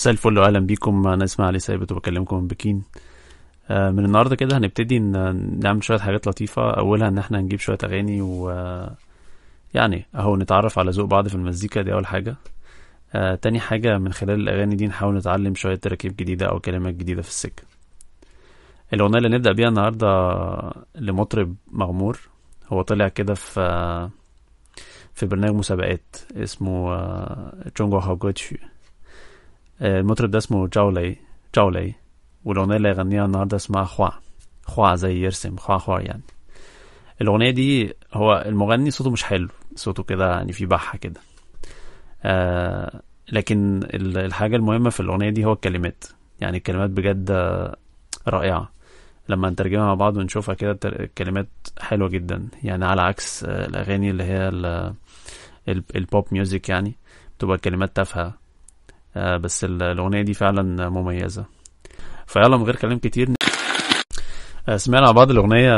مساء الفل واهلا بيكم. أنا اسمي علي ثابت وبكلمكم من بكين. آه، من النهارده كده هنبتدي نعمل شوية حاجات لطيفة. أولها إن إحنا نجيب شوية أغاني و يعني أهو نتعرف على ذوق بعض في المزيكا دي أول حاجة. آه، تاني حاجة من خلال الأغاني دي نحاول نتعلم شوية تراكيب جديدة أو كلمات جديدة في السكة. الأغنية اللي نبدأ بيها النهارده لمطرب مغمور. هو طلع كده في في برنامج مسابقات اسمه جونجو هاوجوتشي المطرب ده اسمه جاولي جاولي والأغنية اللي هيغنيها النهاردة اسمها خوا خوا زي يرسم خوا خوا يعني الأغنية دي هو المغني صوته مش حلو صوته كده يعني في بحة كده آه لكن ال- الحاجة المهمة في الأغنية دي هو الكلمات يعني الكلمات بجد رائعة لما نترجمها مع بعض ونشوفها كده الكلمات حلوة جدا يعني على عكس الأغاني اللي هي ال- ال- ال pop music يعني بتبقى الكلمات تافهة بس ال- الأغنية دي فعلا مميزة. فيلا من غير كلام كتير. آه، سمعنا مع بعض الأغنية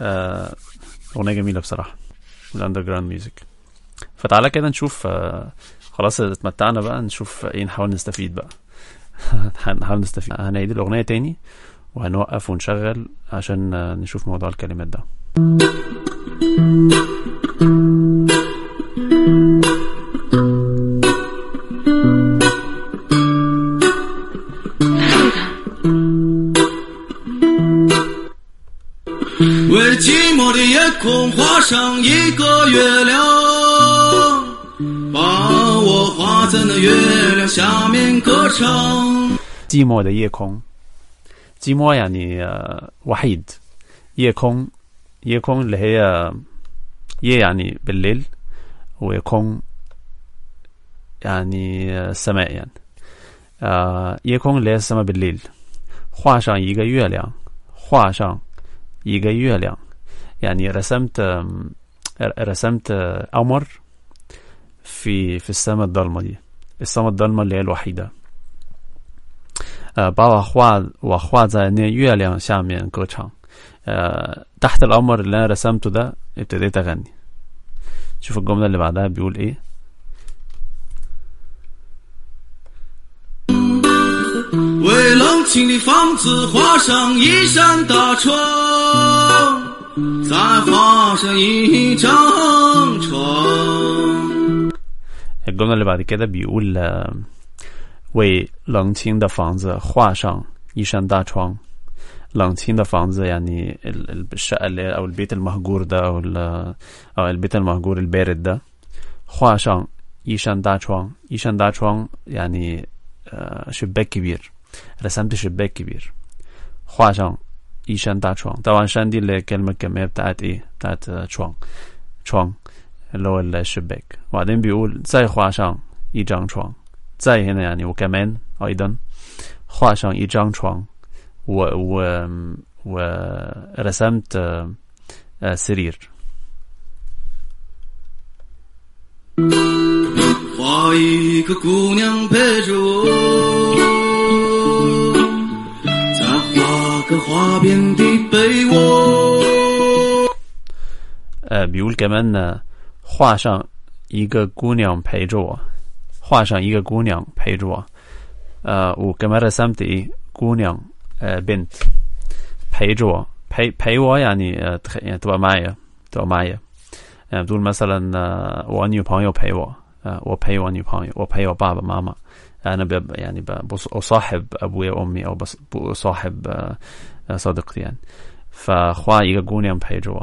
آه، أغنية جميلة بصراحة. ال underground music فتعالى كده نشوف آه، خلاص اتمتعنا بقى نشوف إيه نحاول نستفيد بقى. هنحاول نستفيد. هنعيد الأغنية تاني وهنوقف ونشغل عشان آه، نشوف موضوع الكلمات ده. 为寂寞的夜空画上一个月亮，把我画在那月亮下面歌唱。 寂寞的夜空寂寞يعني آه، وحيد يكون يكون اللي هي يه يعني بالليل ويكون يعني آه، السماء يعني آه يكون اللي هي السماء بالليل 画上一个月亮画上 一个月亮 يعني رسمت آم، رسمت آه، قمر في في السماء الضلمة دي السماء الضلمة اللي هي الوحيدة 呃，把我画我画在那月亮下面歌唱。呃，تحت القمر اللي انا رسمته ده ابتديت اغني. شوف الجملة اللي بعدها بيقول ايه؟ 为冷清的房子画上一扇大窗，再画上一张床。 الجملة اللي بعد كده بيقول آه، 为冷清的房子画上一扇大窗。冷清的房子يعني ال- ال- الشقة اللي هي- أو البيت المهجور ده أو ال- أو البيت المهجور البارد ده 画上一扇大窗一扇大窗يعني آه، شباك كبير رسمت شباك كبير 画上 一扇大窗 طبعا شان دي اللي هي الكلمة الكمية بتاعت ايه بتاعت آه، 窗窗 اللي هو الشباك وبعدين بيقول 再画上一张床再 هنا يعني وكمان أيضا 画上一张床 و و ورسمت آه، آه، سرير 画一个姑娘陪着我， 个花边的被窝。 呃بيقول كمان آه، 画上一个姑娘陪着我画上一个姑娘陪着我 آه وكمان رسمت ايه 姑娘آه بنت 陪着我陪陪我يعني آه تخ... يعني تبقى معايا تبقى معايا يعني بتقول مثلا آه 我女朋友陪我آه 我陪我女朋友我陪我爸爸妈妈 أنا ب... يعني ب... بص- أصاحب أبويا وأمي أو بص... أصاحب آه آه، صديقتي يعني فخوا يجا جونيان بيجوا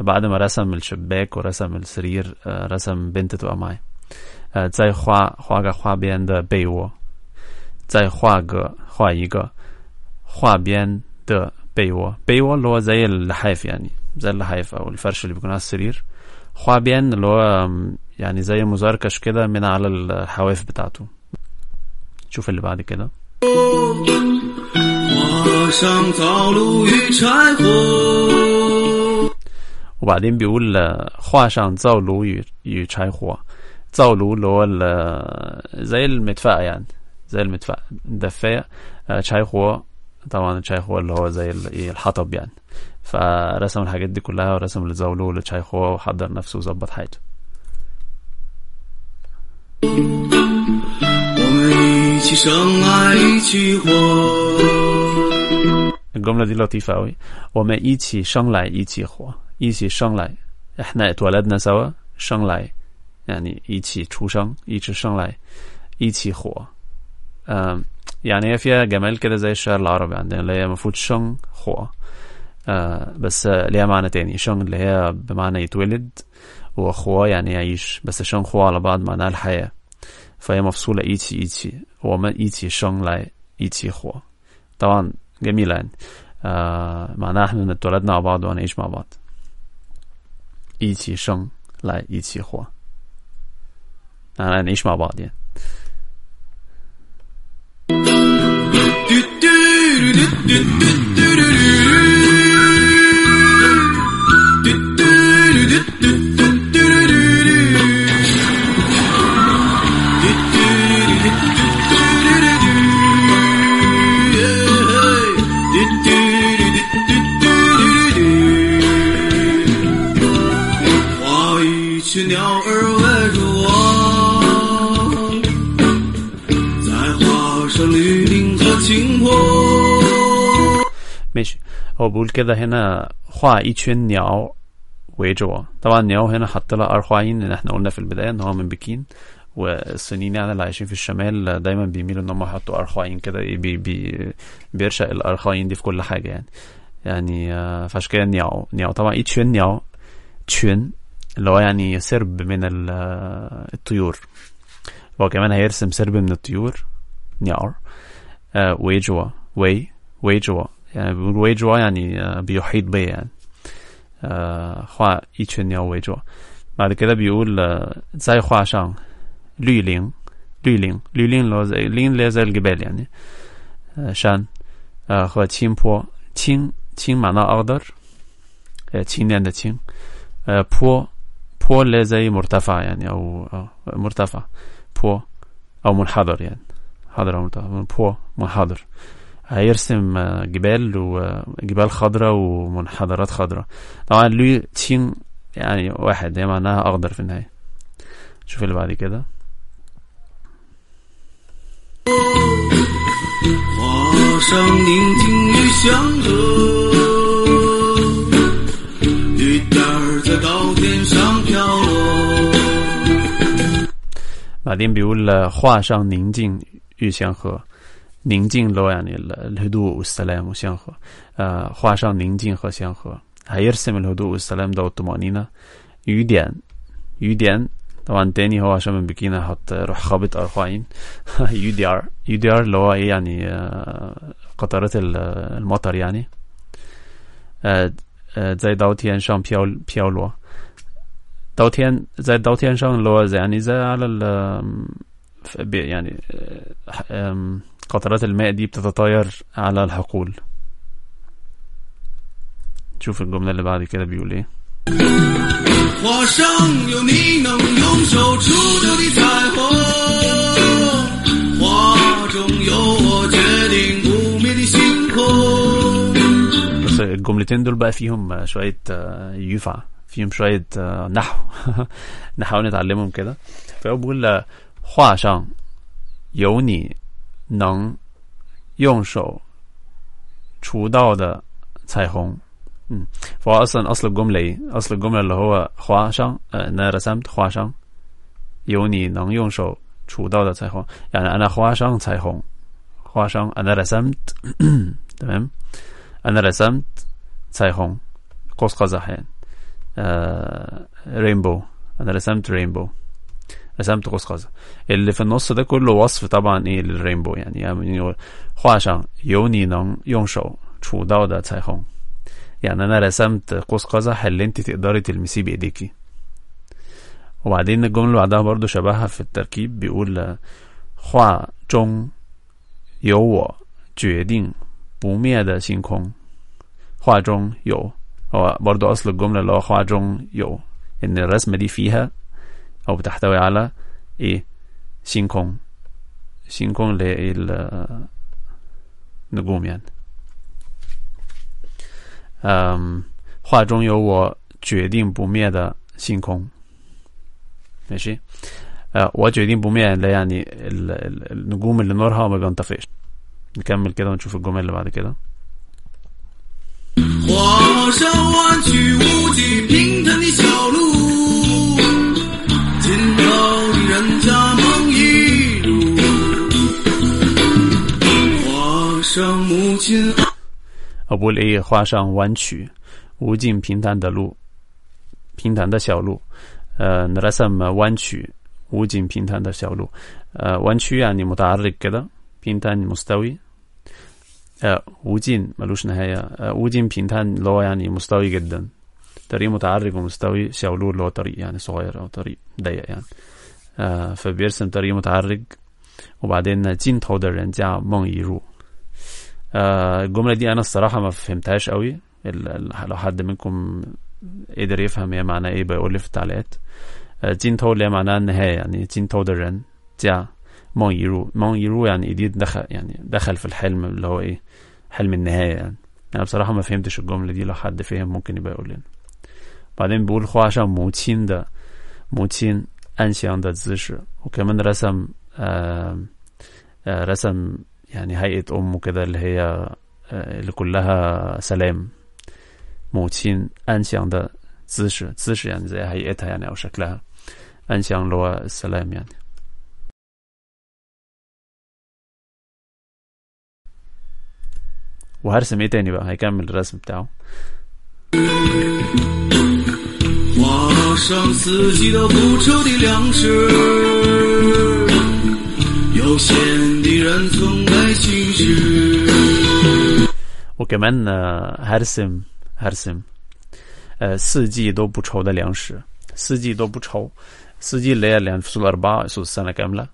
بعد ما رسم الشباك ورسم السرير آه، رسم بنت تبقى معايا 呃，再画画个画边的被窝，再画个画一个画边的被窝，被窝اللي هو زي اللحاف يعني زي اللحاف او الفرش اللي بيكون على السرير 画边اللي هو م، يعني زي مزركش كده من على الحواف بتاعته شوف اللي بعد كده 画上灶炉与柴火， وبعدين بيقول آه، 画上灶炉与与柴火灶炉اللي هو ال- زي المدفأة يعني زي المدفأة دفاية آه، 柴火 طبعا الشايخو اللي هو زي ال- إيه الحطب يعني فرسم الحاجات دي كلها ورسم الزولو للشايخو وحضر نفسه وظبط حياته 起 起生来一起活。 الجملة دي لطيفة أوي وما إيتي شنغلاي إيتي خوا إيتي شنغلاي إحنا اتولدنا سوا شنغلاي يعني إيتي تشوشن إيتي شنغلاي إيتي خوا آم، يعني هي فيها جمال كده زي الشعر العربي عندنا اللي هي المفروض شن خوا آه بس آه، ليها معنى تاني شن اللي هي بمعنى يتولد وخوا يعني يعيش بس شن خوا على بعض معناها الحياة 佛爷们，苏来一起，一起，我们一起生来，一起活。当格米人，呃，玛纳汉的多拉瑙巴多尼什毛巴，一起生来，一起活。啊，尼什毛巴点。花语去鸟儿围着我，在花上绿林和青坡。 ماشي هو بيقول كده هنا خوا ايتشين نياو ويجوا طبعا نياو هنا حط لها ارخواين لان احنا قلنا في البدايه ان هو من بكين والصينيين يعني اللي عايشين في الشمال دايما بيميلوا إن هم يحطوا 儿化音 كده إيه بي بي بيرشق ال 儿化音 دي في كل حاجة يعني. يعني آه، فعشان كده 鸟 鸟 طبعا 一群鸟 群 اللي هو يعني سرب من آه، الطيور. هو كمان هيرسم سرب من الطيور. 鸟 آه 围着我. 围. 围着我. يعني بيقول 围着我 يعني بيحيط بيا يعني. 画. 一群鸟围着我. بعد كده بيقول 再画上绿岭 绿岭 绿岭 هو زي الجبال يعني شان خوا تشين بو تشين تشين معناه أخضر ده تشين آه بو بو اللي زي مرتفع يعني أو مرتفع بو أو منحدر يعني حاضر أو مرتفع بو منحدر هيرسم جبال وجبال خضراء ومنحدرات خضراء طبعا لو تشين يعني واحد هي معناها أخضر في النهاية شوف اللي بعد كده 画上宁静与祥和，雨点儿在稻田上飘落。马丁，比如了画上宁静与祥和，宁静那样的六度五十来姆祥和，呃，画上宁静和祥和，还有什么六度五十来姆多玛尼呢？雨点，雨点。طبعا تاني هو عشان من بكينا حط روح خابط أرخوين يوديار يوديار اللي هو إيه يعني آه، قطرات ال- المطر يعني. آه، آه، زي داوتيان شان بياو بياولوا. داوتيان زي داوتيان شان اللي هو زي يعني زي على ال يعني قطرات الماء دي بتتطاير على الحقول. شوف الجملة اللي بعد كده بيقول إيه. 花上有你能用手触到的彩虹，花中有我决定不灭的星空。 بس الجملتين دول بقى فيهم شوية آه، ينفع فيهم شوية آه، نحو نحاول نتعلمهم كده فهو بيقول آه، 画上有你能用手触到的彩虹 مم. فهو أصلا أصل الجملة إيه؟ أصل الجملة اللي هو خوا شان ان أنا رسمت 画上有你能用手 手触到的彩虹 يعني أنا 画上彩虹 画上 أنا رسمت. تمام؟ أنا رسمت تاي هون قوس قزحين يعني. آه rainbow أنا رسمت rainbow رسمت قوس قزح. اللي في النص ده كله وصف طبعا إيه لل rainbow يعني. يعني خوا شان يوني نون يون شو شو دولة تاي هون يعني أنا رسمت قوس قزح اللي أنت تقدري تلمسيه بإيديكي. وبعدين الجملة اللي بعدها برضو شبهها في التركيب بيقول 画中有我决定的星 画中有 هو برضو أصل الجملة اللي هو خوا جون يو إن الرسمة دي فيها أو بتحتوي على إيه؟ سين كون سين كون النجوم إيه يعني. أم 画中有我决定不灭的星空 ماشي آه وجه دين بومية لا يعني ال- ال- النجوم اللي نورها ما بينطفئش نكمل كده ونشوف الجمل اللي بعد كده 华山弯曲无际平坦的小路，尽头的人家梦一路。画上母亲。 我不里画上弯曲无尽平坦的路，平坦的小路。呃نرسم弯曲无尽平坦的小路。呃弯曲يعني متعرج كده بينتان مستوي آه وجين ملوش نهاية آه وجين بينتان اللي هو يعني مستوي جدا طريق متعرج ومستوي شاولو اللي هو طريق يعني صغير أو طريق ضيق يعني آه فبيرسم طريق متعرج وبعدين 尽头的人家 آه، الجملة دي أنا الصراحة ما فهمتهاش قوي. لو حد منكم قدر يفهم هي معناها إيه بيقول لي في التعليقات. آه، تين تو اللي معناها النهاية يعني تين تو درن تيا 梦 已入. 梦 已入 يعني already دخل يعني دخل في الحلم اللي هو إيه حلم النهاية يعني. أنا بصراحة ما فهمتش الجملة دي لو حد فهم ممكن يبقى يقول لنا. بعدين بيقول 画上母 母亲的 母亲安详的 وكمان رسم آه آه رسم يعني هيئة أمه كده اللي هي آه اللي كلها سلام 母亲安详的姿势姿势 يعني زي هيئتها يعني أو شكلها 安详 اللي هو السلام يعني وهرسم ايه تاني بقى هيكمل الرسم بتاعه 画上四季都不愁的粮食，有闲的人总来行事。 وكمان آه، هرسم هرسم آه، 四季都不愁的粮食四季都不愁四季 اللي هي اللي يعني فصول أربعة فصول السنة كاملة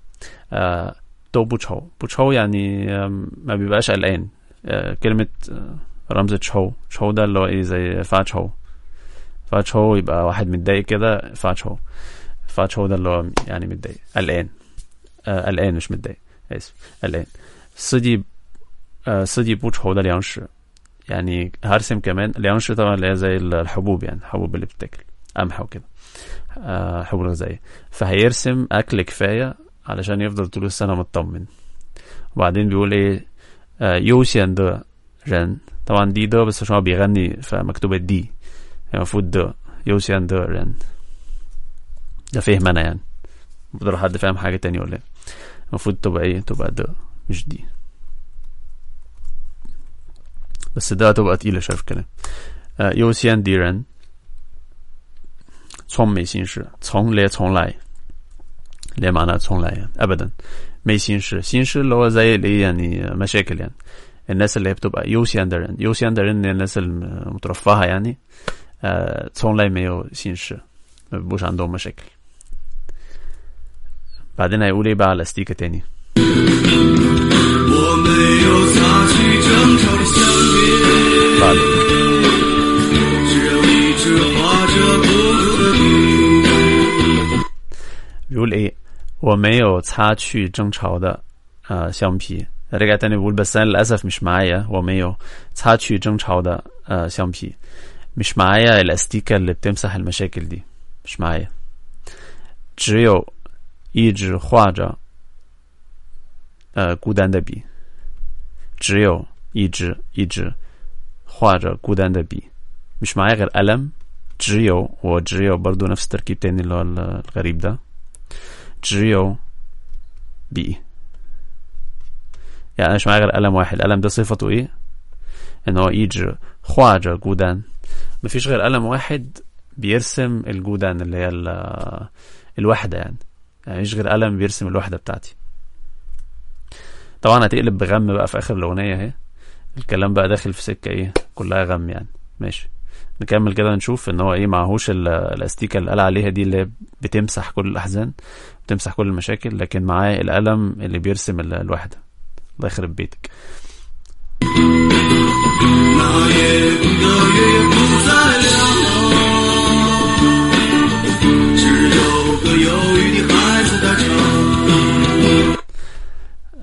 آه، 都不愁不愁 يعني آم، ما بيبقاش قلقان آه، كلمة آه، رمز تشو تشو ده اللي هو ايه زي فا تشو فا تشو يبقى واحد متضايق كده فا تشو فا تشو ده اللي هو يعني متضايق قلقان آه، قلقان مش متضايق اسف قلقان 四季呃四季不愁的粮食 يعني هرسم كمان اليانش طبعا اللي هي زي الحبوب يعني الحبوب اللي بتتاكل قمح وكده آه حبوب غذائية فهيرسم أكل كفاية علشان يفضل طول السنة مطمن وبعدين بيقول إيه آه يوشين ده رن طبعا دي ده بس عشان هو بيغني فمكتوبة دي يعني المفروض ده يوشين ده رن ده فهم أنا يعني بقدر حد فاهم حاجة تانية ولا إيه المفروض تبقى إيه تبقى ده مش دي بس ده هتبقى تقيلة شوية في الكلام آه 优先敌人从没心事从来从来اللي معناها 从来يعني أبدا没心事心事اللي هو زي اللي يعني مشاكل يعني الناس اللي هي بتبقى 优先的人优先的人 الناس المترفهة يعني آه 从来没有心事ما بيبقوش عندهم مشاكل بعدين هيقول ايه بقى على استيكة تاني 我没有擦 去争吵的相别， بعد 只有一直画着孤独的你。 بيقول ايه 我没有擦去争吵的呃橡皮 رجع تاني بيقول بس انا للاسف مش معايا 我没有擦去争吵的呃橡皮 مش معايا الاستيكة اللي بتمسح المشاكل دي مش معايا 只有一直画着呃孤单的笔 只有一直一直画着孤单的笔مش معايا غير قلم 只有我只有برضو نفس التركيب تاني اللي هو الغريب ده 只有笔 يعني أنا مش معايا غير قلم واحد القلم ده صفته ايه ان هو 一直画着孤单 مفيش غير قلم واحد بيرسم الجودان اللي هي ال- الوحدة يعني يعني مفيش غير قلم بيرسم الوحدة بتاعتي طبعا هتقلب بغم بقى في اخر الاغنية اهي الكلام بقى داخل في سكة إيه كلها غم يعني ماشي نكمل كده نشوف ان هو إيه معهوش ال- الاستيكة اللي قال عليها دي اللي بتمسح كل الاحزان بتمسح كل المشاكل لكن معاه القلم اللي بيرسم ال- الوحدة الله يخرب بيتك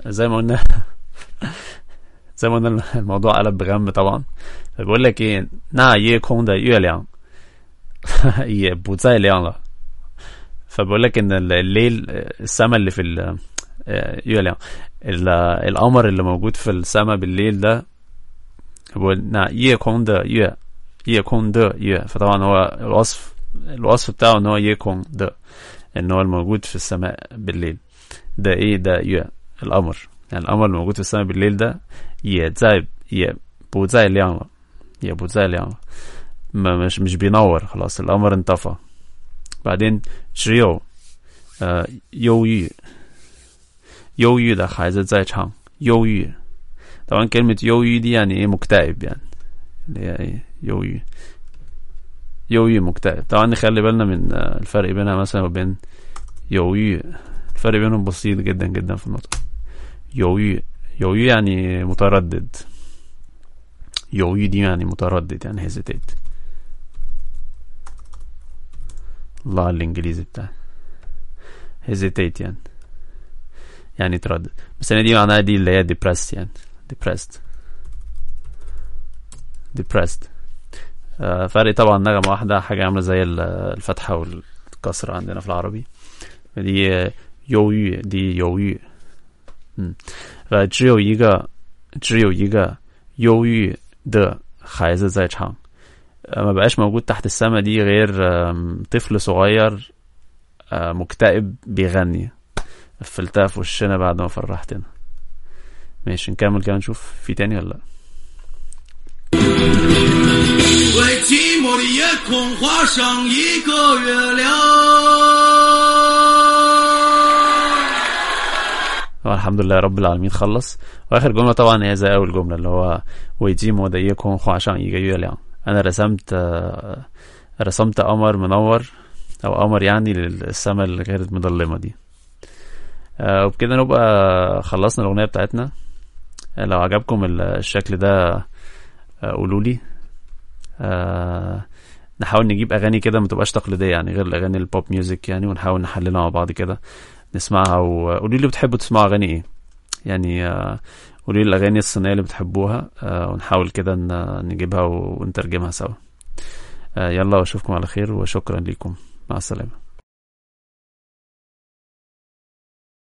زي ما قلنا زي ما قلنا الموضوع قلب بغم طبعا. فبقول لك إيه 那夜空的月亮也不再亮了 فبقول لك إن الليل السما اللي في ال آه، 月亮. القمر اللي موجود في السما بالليل ده بقول نا 夜空的月 夜空的月. فطبعا هو الوصف الوصف بتاعه إن هو 夜空的 إن هو الموجود في السماء بالليل. ده إيه؟ ده 月. القمر. يعني القمر الموجود في السماء بالليل ده 也不再 也不再亮 也不再亮 مش مش بينور خلاص القمر انطفى. بعدين 只有 آه، 忧郁 忧郁的孩子在唱 忧郁 طبعا كلمة 忧郁 دي يعني إيه؟ مكتئب يعني. اللي هي إيه؟ 忧郁 忧郁 مكتئب. طبعا نخلي بالنا من آه، الفرق بينها مثلا وبين 犹豫 الفرق بينهم بسيط جدا جدا في النطق. 犹豫犹豫 يعني متردد 犹豫 دي يعني متردد يعني hesitate الله على الانجليزي بتاعي hesitate يعني يعني تردد بس انا دي معناها دي اللي هي depressed يعني depressed depressed آه فرق طبعا نغمة واحدة حاجة عاملة زي ال- الفتحة والكسرة عندنا في العربي دي آه، 忧郁 دي 犹豫 嗯呃只有一个只有一个忧郁的孩子在唱آه، ما بقاش موجود تحت السما دي غير آم، طفل صغير آه، مكتئب بيغني قفلتها في وشنا بعد ما فرحتنا ماشي نكمل كده نشوف في تاني ولا لا 为寂寞的夜空画上一个月亮。 الحمد لله رب العالمين خلص. وآخر جملة طبعا هي زي أول جملة اللي هو 为寂寞 画上一个 أنا رسمت رسمت قمر منور أو قمر يعني للسماء اللي كانت مظلمة دي. آه، وبكده نبقى خلصنا الأغنية بتاعتنا. لو عجبكم الشكل ده آه، قولوا لي. آه، نحاول نجيب أغاني كده ما تبقاش تقليدية يعني غير الأغاني ال pop music يعني ونحاول نحللها مع بعض كده. نسمعها وقولوا لي بتحبوا تسمعوا أغاني إيه؟ يعني آه، قولوا لي الأغاني الصينية اللي بتحبوها آه، ونحاول كده نجيبها ونترجمها سوا. آه، يلا واشوفكم على خير وشكرا لكم مع السلامة.